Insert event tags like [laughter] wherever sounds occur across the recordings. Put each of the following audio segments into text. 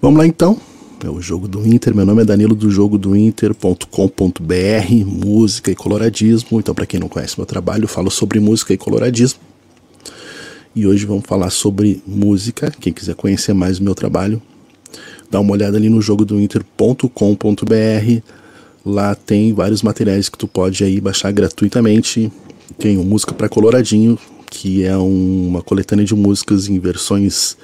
Vamos lá então. É o jogo do Inter. Meu nome é Danilo do jogo do Inter.com.br, música e coloradismo. Então, para quem não conhece meu trabalho, eu falo sobre música e coloradismo. E hoje vamos falar sobre música. Quem quiser conhecer mais o meu trabalho, dá uma olhada ali no jogo do Inter.com.br. Lá tem vários materiais que tu pode aí baixar gratuitamente. Tem o Música para Coloradinho, que é uma coletânea de músicas em versões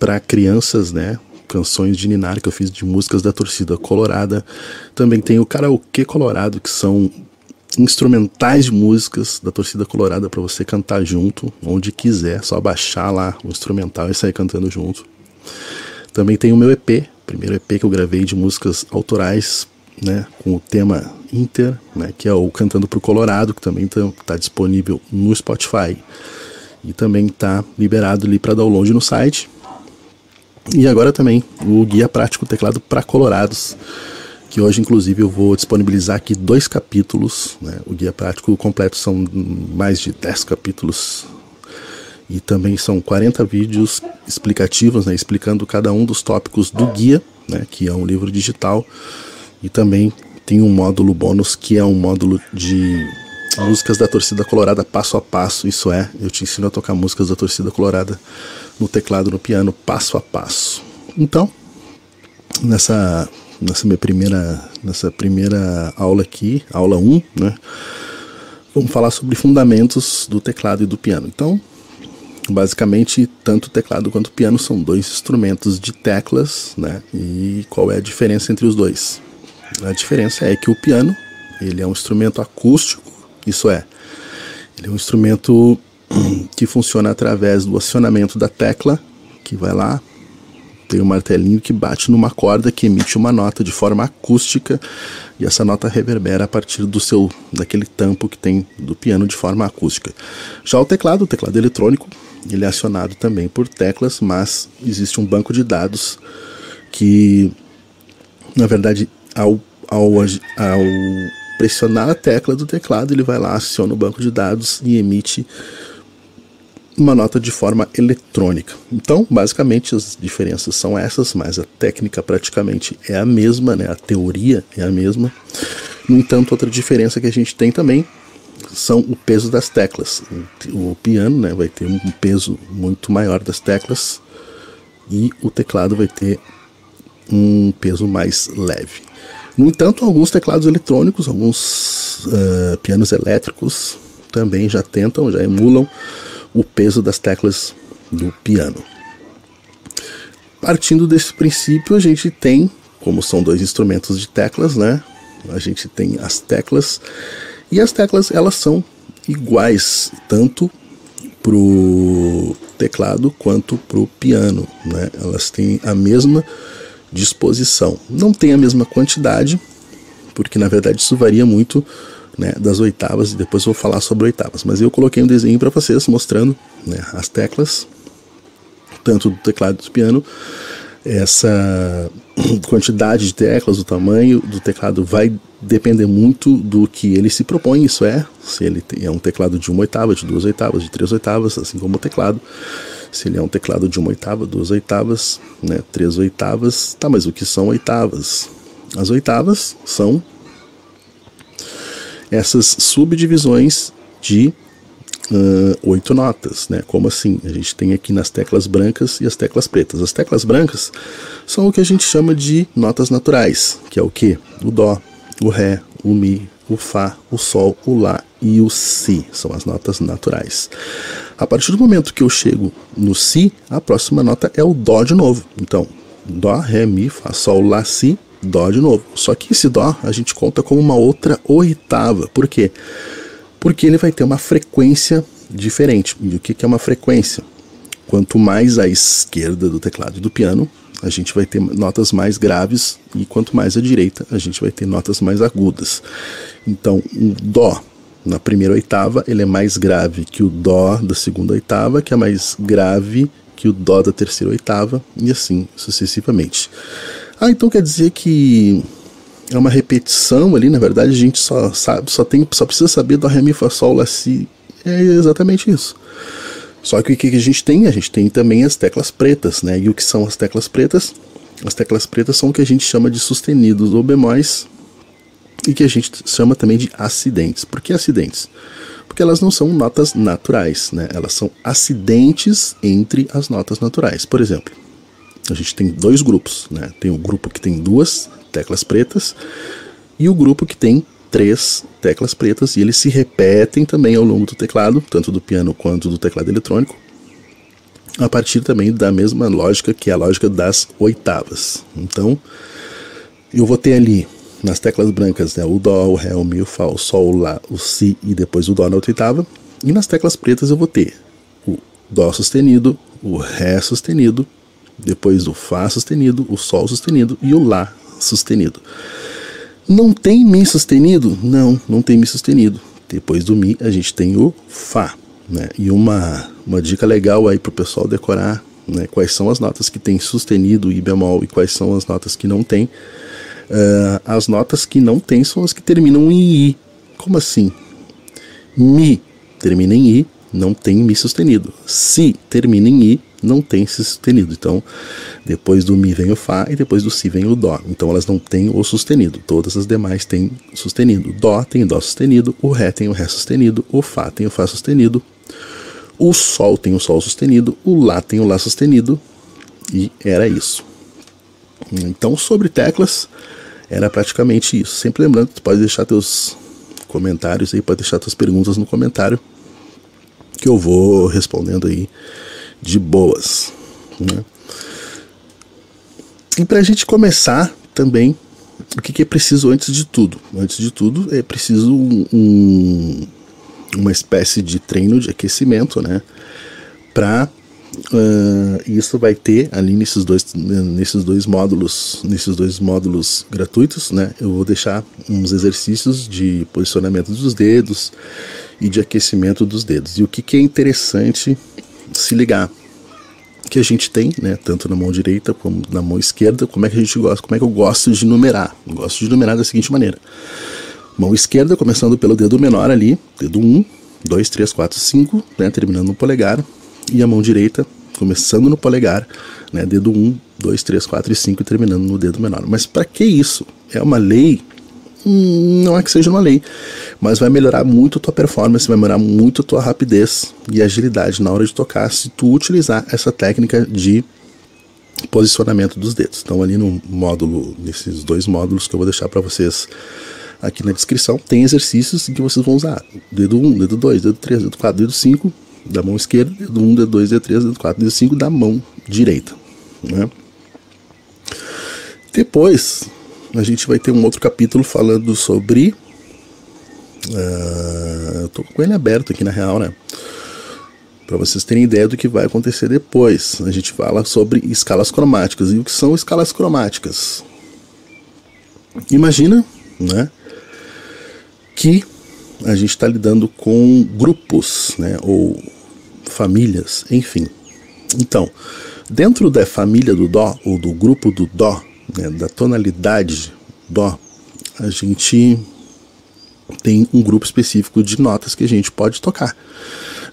para crianças, né? Canções de Ninar que eu fiz de músicas da torcida colorada. Também tem o Karaokê Colorado, que são instrumentais de músicas da torcida colorada para você cantar junto, onde quiser, só baixar lá o instrumental e sair cantando junto. Também tem o meu EP, primeiro EP que eu gravei de músicas autorais, né, com o tema Inter, né, que é o Cantando pro Colorado, que também está tá disponível no Spotify. E também está liberado ali para download no site. E agora também o Guia Prático Teclado para Colorados, que hoje inclusive eu vou disponibilizar aqui dois capítulos. Né? O Guia Prático completo são mais de 10 capítulos e também são 40 vídeos explicativos, né, explicando cada um dos tópicos do guia, né, que é um livro digital, e também tem um módulo bônus que é um módulo de músicas da torcida colorada passo a passo. Isso é, eu te ensino a tocar músicas da torcida colorada no teclado, no piano, passo a passo. Então, nessa nessa minha primeira nessa primeira aula aqui, aula 1, né? Vamos falar sobre fundamentos do teclado e do piano. Então, basicamente, tanto o teclado quanto o piano são dois instrumentos de teclas, né? E qual é a diferença entre os dois? A diferença é que o piano ele é um instrumento acústico, isso é, ele é um instrumento [clears throat] que funciona através do acionamento da tecla, que vai lá, tem um martelinho que bate numa corda que emite uma nota de forma acústica e essa nota reverbera a partir do seu daquele tampo que tem do piano de forma acústica. Já o teclado, o teclado eletrônico, ele é acionado também por teclas, mas existe um banco de dados que na verdade ao, ao, ao pressionar a tecla do teclado, ele vai lá, aciona o banco de dados e emite uma nota de forma eletrônica. Então, basicamente, as diferenças são essas, mas a técnica praticamente é a mesma, né? a teoria é a mesma. No entanto, outra diferença que a gente tem também são o peso das teclas. O piano né, vai ter um peso muito maior das teclas e o teclado vai ter um peso mais leve. No entanto, alguns teclados eletrônicos, alguns uh, pianos elétricos também já tentam, já emulam o peso das teclas do piano. Partindo desse princípio, a gente tem, como são dois instrumentos de teclas, né? A gente tem as teclas e as teclas elas são iguais tanto pro teclado quanto pro piano, né? Elas têm a mesma disposição. Não tem a mesma quantidade, porque na verdade isso varia muito né, das oitavas, e depois vou falar sobre oitavas. Mas eu coloquei um desenho para vocês mostrando né, as teclas, tanto do teclado do piano. Essa [clears throat] quantidade de teclas, o tamanho do teclado vai depender muito do que ele se propõe, isso é, se ele é um teclado de uma oitava, de duas oitavas, de três oitavas, assim como o teclado se ele é um teclado de uma oitava, duas oitavas, né, três oitavas, tá, mas o que são oitavas? As oitavas são essas subdivisões de uh, oito notas, né? Como assim? A gente tem aqui nas teclas brancas e as teclas pretas. As teclas brancas são o que a gente chama de notas naturais, que é o que? O dó, o ré, o mi, o fá, o sol, o lá e o si. São as notas naturais. A partir do momento que eu chego no si, a próxima nota é o dó de novo. Então, dó, ré, mi, fá, sol, lá, si, dó de novo. Só que esse dó a gente conta como uma outra oitava. Por quê? Porque ele vai ter uma frequência diferente. E o que é uma frequência? Quanto mais à esquerda do teclado do piano, a gente vai ter notas mais graves e quanto mais à direita, a gente vai ter notas mais agudas. Então, o dó na primeira oitava, ele é mais grave que o Dó da segunda oitava, que é mais grave que o Dó da terceira oitava, e assim sucessivamente. Ah, então quer dizer que é uma repetição ali, na verdade a gente só sabe, só tem, só precisa saber do Ré, Mi, Fá, Sol, Lá, Si. É exatamente isso. Só que o que a gente tem? A gente tem também as teclas pretas, né? E o que são as teclas pretas? As teclas pretas são o que a gente chama de sustenidos ou bemóis e que a gente chama também de acidentes. Por que acidentes? Porque elas não são notas naturais, né? Elas são acidentes entre as notas naturais. Por exemplo, a gente tem dois grupos, né? Tem o grupo que tem duas teclas pretas e o grupo que tem três teclas pretas e eles se repetem também ao longo do teclado, tanto do piano quanto do teclado eletrônico, a partir também da mesma lógica que é a lógica das oitavas. Então, eu vou ter ali nas teclas brancas né, o Dó, o Ré, o Mi, o Fá, o Sol, o Lá, o Si e depois o Dó na oitava. E nas teclas pretas eu vou ter o Dó sustenido, o Ré sustenido, depois o Fá sustenido, o Sol sustenido e o Lá sustenido. Não tem Mi sustenido? Não, não tem Mi sustenido. Depois do Mi a gente tem o Fá. Né? E uma, uma dica legal aí para o pessoal decorar né, quais são as notas que tem sustenido e bemol e quais são as notas que não tem. Uh, as notas que não tem são as que terminam em I. Como assim? Mi termina em I, não tem Mi sustenido. Si termina em I, não tem Si sustenido. Então, depois do Mi vem o Fá e depois do Si vem o Dó. Então, elas não têm o sustenido. Todas as demais têm sustenido. Dó tem Dó sustenido, o Ré tem o Ré sustenido, o Fá tem o Fá sustenido, o Sol tem o Sol sustenido, o Lá tem o Lá sustenido, e era isso. Então, sobre teclas, era praticamente isso. Sempre lembrando, tu pode deixar teus comentários aí, pode deixar tuas perguntas no comentário, que eu vou respondendo aí de boas. Né? E para a gente começar também, o que, que, é preciso antes de tudo? Antes de tudo, é preciso um uma espécie de treino de aquecimento, né? Para uh, isso vai ter ali nesses dois, nesses dois módulos, nesses dois módulos gratuitos, né? Eu vou deixar uns exercícios de posicionamento dos dedos e de aquecimento dos dedos. E o que, que é interessante se ligar? que a gente tem, né, tanto na mão direita como na mão esquerda, como é que a gente gosta, como é que eu gosto de numerar? Eu gosto de numerar da seguinte maneira: Mão esquerda, começando pelo dedo menor ali, dedo 1, 2, 3, 4, 5, né, terminando no polegar. E a mão direita, começando no polegar, né, dedo 1, 2, 3, 4 e 5 e terminando no dedo menor. Mas para que isso? É uma lei? Hum, não é que seja uma lei, mas vai melhorar muito a tua performance, vai melhorar muito a tua rapidez e agilidade na hora de tocar se tu utilizar essa técnica de posicionamento dos dedos. Então ali no módulo, nesses dois módulos que eu vou deixar para vocês Aqui na descrição tem exercícios que vocês vão usar dedo 1, dedo 2, dedo 3, dedo 4, dedo 5 da mão esquerda, dedo 1, dedo 2, dedo 3, dedo 4, dedo 5 da mão direita. Né? Depois a gente vai ter um outro capítulo falando sobre. Uh, eu tô com ele aberto aqui na real, né? Para vocês terem ideia do que vai acontecer depois. A gente fala sobre escalas cromáticas. E o que são escalas cromáticas? Imagina, né? que a gente está lidando com grupos, né, ou famílias, enfim. Então, dentro da família do Dó, ou do grupo do Dó, né, da tonalidade Dó, a gente tem um grupo específico de notas que a gente pode tocar.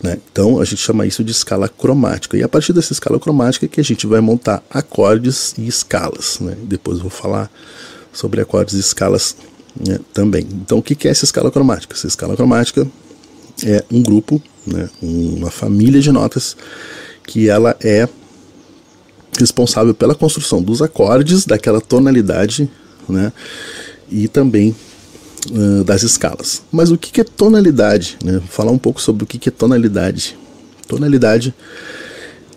Né? Então a gente chama isso de escala cromática. E a partir dessa escala cromática é que a gente vai montar acordes e escalas. Né? Depois eu vou falar sobre acordes e escalas né, também. Então, o que é essa escala cromática? Essa escala cromática é um grupo, né, uma família de notas que ela é responsável pela construção dos acordes daquela tonalidade, né, e também uh, das escalas. Mas o que é tonalidade? Né? Vou falar um pouco sobre o que é tonalidade. Tonalidade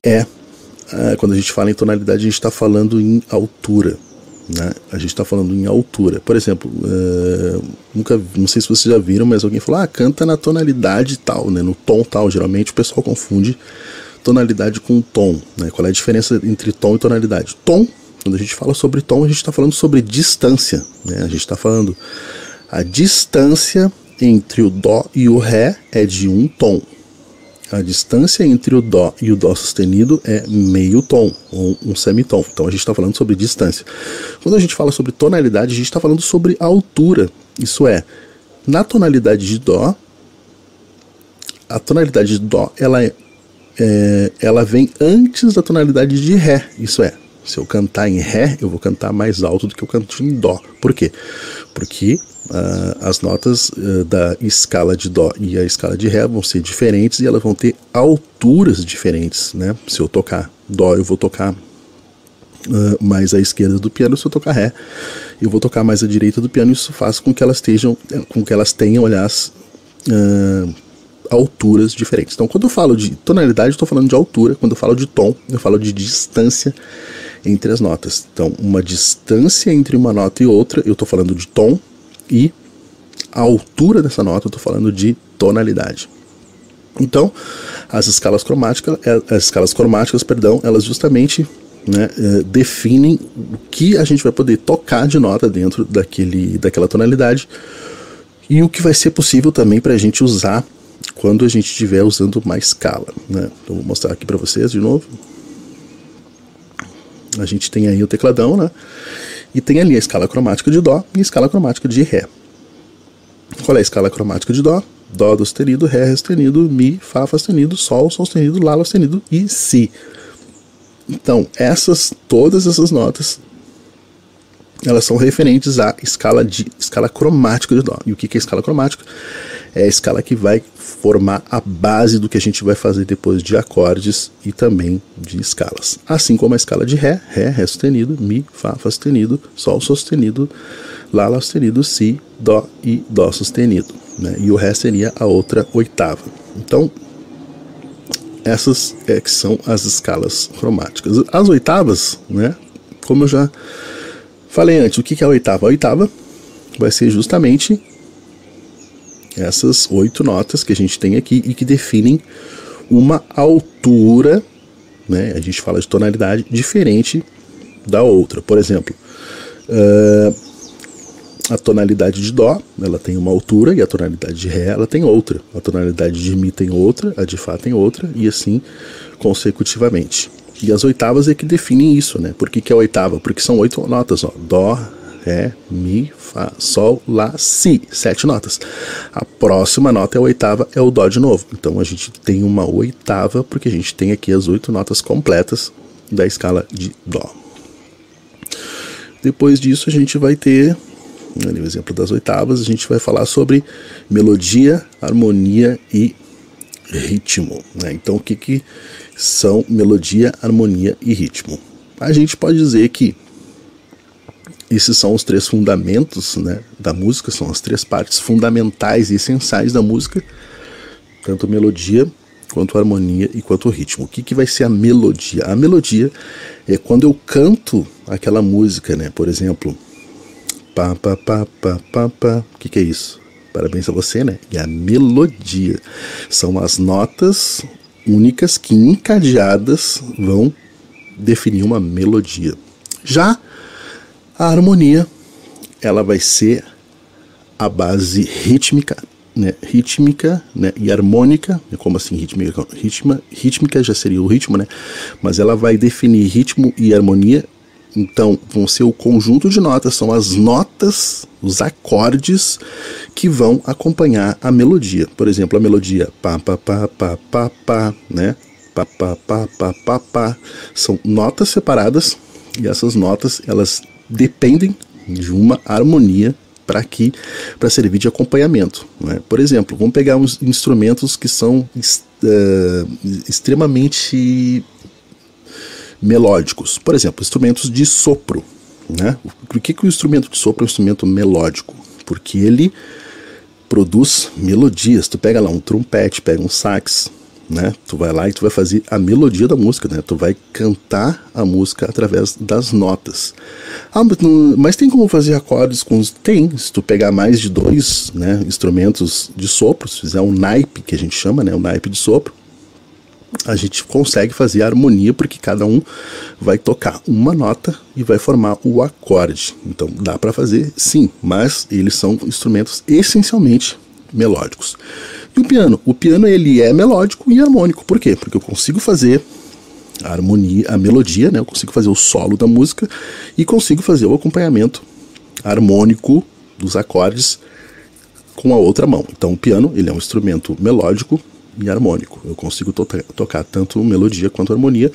é, uh, quando a gente fala em tonalidade, a gente está falando em altura. Né? A gente está falando em altura. Por exemplo, uh, nunca, não sei se vocês já viram, mas alguém falou, ah, canta na tonalidade tal, né? no tom tal. Geralmente o pessoal confunde tonalidade com tom. Né? Qual é a diferença entre tom e tonalidade? Tom, quando a gente fala sobre tom, a gente está falando sobre distância. Né? A gente está falando a distância entre o dó e o ré é de um tom. A distância entre o Dó e o Dó sustenido é meio tom, ou um semitom. Então a gente está falando sobre distância. Quando a gente fala sobre tonalidade, a gente está falando sobre altura. Isso é, na tonalidade de Dó, a tonalidade de Dó ela é, é, ela vem antes da tonalidade de Ré. Isso é, se eu cantar em Ré, eu vou cantar mais alto do que eu canto em Dó. Por quê? Porque uh, as notas uh, da escala de Dó e a escala de Ré vão ser diferentes e elas vão ter alturas diferentes. Né? Se eu tocar Dó, eu vou tocar uh, mais à esquerda do piano, se eu tocar Ré, eu vou tocar mais à direita do piano. Isso faz com que elas estejam, com que elas tenham, aliás, alturas diferentes. Então, quando eu falo de tonalidade, estou falando de altura. Quando eu falo de tom, eu falo de distância entre as notas. Então, uma distância entre uma nota e outra, eu estou falando de tom, e a altura dessa nota, eu estou falando de tonalidade. Então, as escalas cromáticas, é, as escalas cromáticas, perdão, elas justamente né, é, definem o que a gente vai poder tocar de nota dentro daquele, daquela tonalidade e o que vai ser possível também para a gente usar quando a gente estiver usando uma escala. Né? Então, vou mostrar aqui para vocês de novo. A gente tem aí o tecladão, né? E tem ali a escala cromática de Dó e a escala cromática de Ré. Qual é a escala cromática de Dó? Dó sustenido, Ré sustenido, Mi, Fá sustenido, Sol sustenido, Lá sustenido e Si. Então, essas, todas essas notas, elas são referentes à escala de escala cromática de Dó. E o que é escala cromática? É a escala que vai formar a base do que a gente vai fazer depois de acordes e também de escalas. Assim como a escala de Ré, Ré, Ré sustenido, Mi, Fá, Fá sustenido, Sol sustenido, Lá, Lá sustenido, Si, Dó e Dó sustenido. Né? E o Ré seria a outra oitava. Então, essas é que são as escalas cromáticas. As oitavas, né, como eu já falei antes, o que é a oitava? A oitava vai ser justamente essas oito notas que a gente tem aqui e que definem uma altura, né? A gente fala de tonalidade diferente da outra. Por exemplo, uh, a tonalidade de Dó, ela tem uma altura e a tonalidade de Ré, ela tem outra. A tonalidade de Mi tem outra, a de Fá tem outra e assim consecutivamente. E as oitavas é que definem isso, né? Por que, que é oitava? Porque são oito notas, ó. Dó, Ré, Mi, Fá, Sol, Lá, Si. Sete notas. A próxima nota é a oitava, é o Dó de novo. Então a gente tem uma oitava, porque a gente tem aqui as oito notas completas da escala de Dó. Depois disso a gente vai ter, ali o exemplo das oitavas, a gente vai falar sobre melodia, harmonia e ritmo. Né? Então o que, que são melodia, harmonia e ritmo? A gente pode dizer que esses são os três fundamentos né, da música, são as três partes fundamentais e essenciais da música, tanto melodia, quanto harmonia e quanto ritmo. O que, que vai ser a melodia? A melodia é quando eu canto aquela música, né? Por exemplo, pá, pá, pá, pá, pá, pá. O que, que é isso? Parabéns a você, né? E a melodia são as notas únicas que encadeadas vão definir uma melodia. Já a harmonia, ela vai ser a base rítmica, né? Rítmica, né? E harmônica, como assim rítmica? Ritma, rítmica já seria o ritmo, né? Mas ela vai definir ritmo e harmonia. Então, vão ser o conjunto de notas, são as notas, os acordes que vão acompanhar a melodia. Por exemplo, a melodia pá, pá, pá, pá, pá, pá, né? Pá, pá, pá, pá, pá, pá. São notas separadas e essas notas, elas dependem de uma harmonia para que para servir de acompanhamento. Né? Por exemplo, vamos pegar uns instrumentos que são uh, extremamente melódicos. Por exemplo, instrumentos de sopro. Né? Por que, que o instrumento de sopro é um instrumento melódico? Porque ele produz melodias. Tu pega lá um trompete, pega um sax, né? Tu vai lá e tu vai fazer a melodia da música, né? Tu vai cantar a música através das notas. Ah, mas tem como fazer acordes com os... Tem, se tu pegar mais de dois né, instrumentos de sopro, se fizer um naipe, que a gente chama, né? O naipe de sopro, a gente consegue fazer a harmonia porque cada um vai tocar uma nota e vai formar o acorde. Então dá para fazer sim, mas eles são instrumentos essencialmente melódicos. E o piano? O piano ele é melódico e harmônico. Por quê? Porque eu consigo fazer a harmonia, a melodia, né? Eu consigo fazer o solo da música e consigo fazer o acompanhamento harmônico dos acordes com a outra mão. Então o piano ele é um instrumento melódico e harmônico. Eu consigo to tocar tanto melodia quanto harmonia,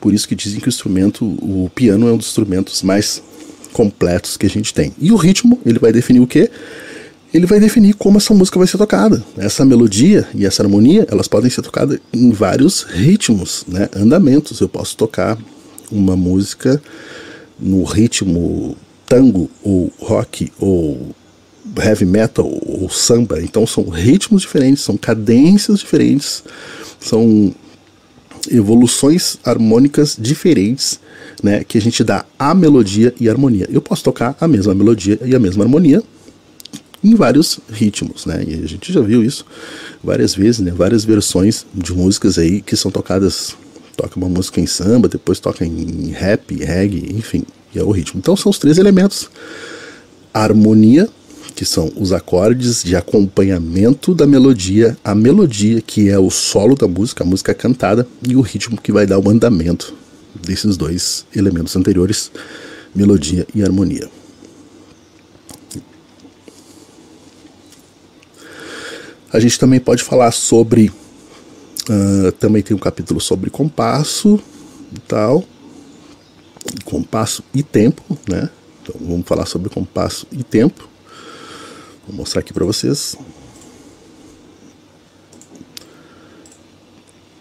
por isso que dizem que o instrumento, o piano é um dos instrumentos mais completos que a gente tem. E o ritmo, ele vai definir o quê? Ele vai definir como essa música vai ser tocada. Essa melodia e essa harmonia, elas podem ser tocadas em vários ritmos, né? andamentos. Eu posso tocar uma música no ritmo tango ou rock ou heavy metal ou samba. Então são ritmos diferentes, são cadências diferentes, são evoluções harmônicas diferentes, né, que a gente dá a melodia e harmonia. Eu posso tocar a mesma melodia e a mesma harmonia em vários ritmos, né? E a gente já viu isso várias vezes, né? Várias versões de músicas aí que são tocadas, toca uma música em samba, depois toca em rap, reggae, enfim, é o ritmo. Então são os três elementos: a harmonia, que são os acordes de acompanhamento da melodia, a melodia, que é o solo da música, a música cantada, e o ritmo, que vai dar o andamento desses dois elementos anteriores, melodia e harmonia. A gente também pode falar sobre. Uh, também tem um capítulo sobre compasso e tal. Compasso e tempo, né? Então vamos falar sobre compasso e tempo. Vou mostrar aqui para vocês.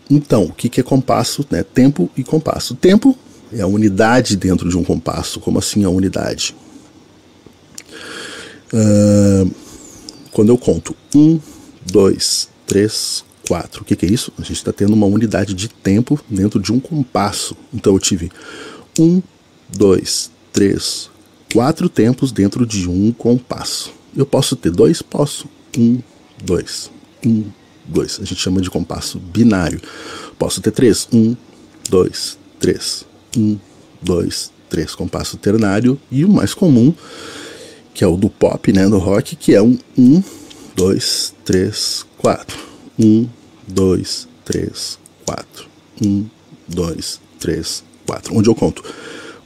Então, o que é compasso? Né? Tempo e compasso. Tempo é a unidade dentro de um compasso. Como assim a unidade? Uh, quando eu conto um, dois, três, quatro. O que, é isso? A gente está tendo uma unidade de tempo dentro de um compasso. Então eu tive um, dois, três, quatro tempos dentro de um compasso. Eu posso ter dois? Posso. Um, dois. Um, dois. A gente chama de compasso binário. Posso ter três? Um, dois, três. Um, dois, três. Compasso ternário. E o mais comum, que é o do pop, né, do rock, que é um um, dois, três, quatro. Um, dois, três, quatro. Um, dois, três, quatro. Onde eu conto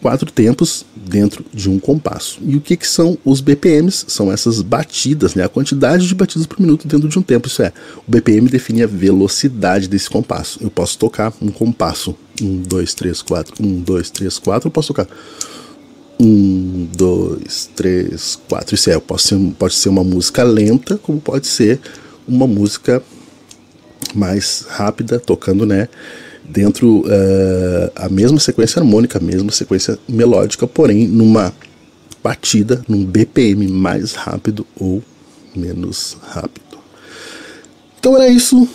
quatro tempos dentro de um compasso. E o que, que são os BPMs? São essas batidas, né? a quantidade de batidas por minuto dentro de um tempo. Isso é, o BPM define a velocidade desse compasso. Eu posso tocar um compasso. Um, dois, três, quatro. Um, dois, três, quatro. Eu posso tocar. Um, dois, três, quatro. Isso é, posso ser, pode ser uma música lenta, como pode ser uma música mais rápida, tocando, né? dentro uh, a mesma sequência harmônica, a mesma sequência melódica, porém numa batida, num BPM mais rápido ou menos rápido. Então era isso,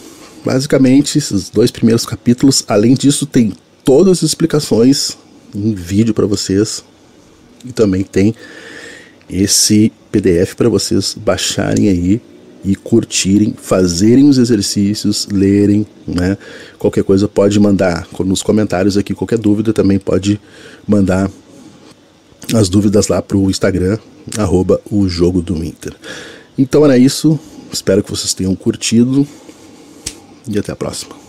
basicamente, esses dois primeiros capítulos. Além disso, tem todas as explicações em vídeo para vocês e também tem esse PDF para vocês baixarem aí e curtirem, fazerem os exercícios, lerem, né? Qualquer coisa pode mandar nos comentários aqui, qualquer dúvida também pode mandar as dúvidas lá para o Instagram, arroba o Jogo do Inter. Então era isso, espero que vocês tenham curtido e até a próxima.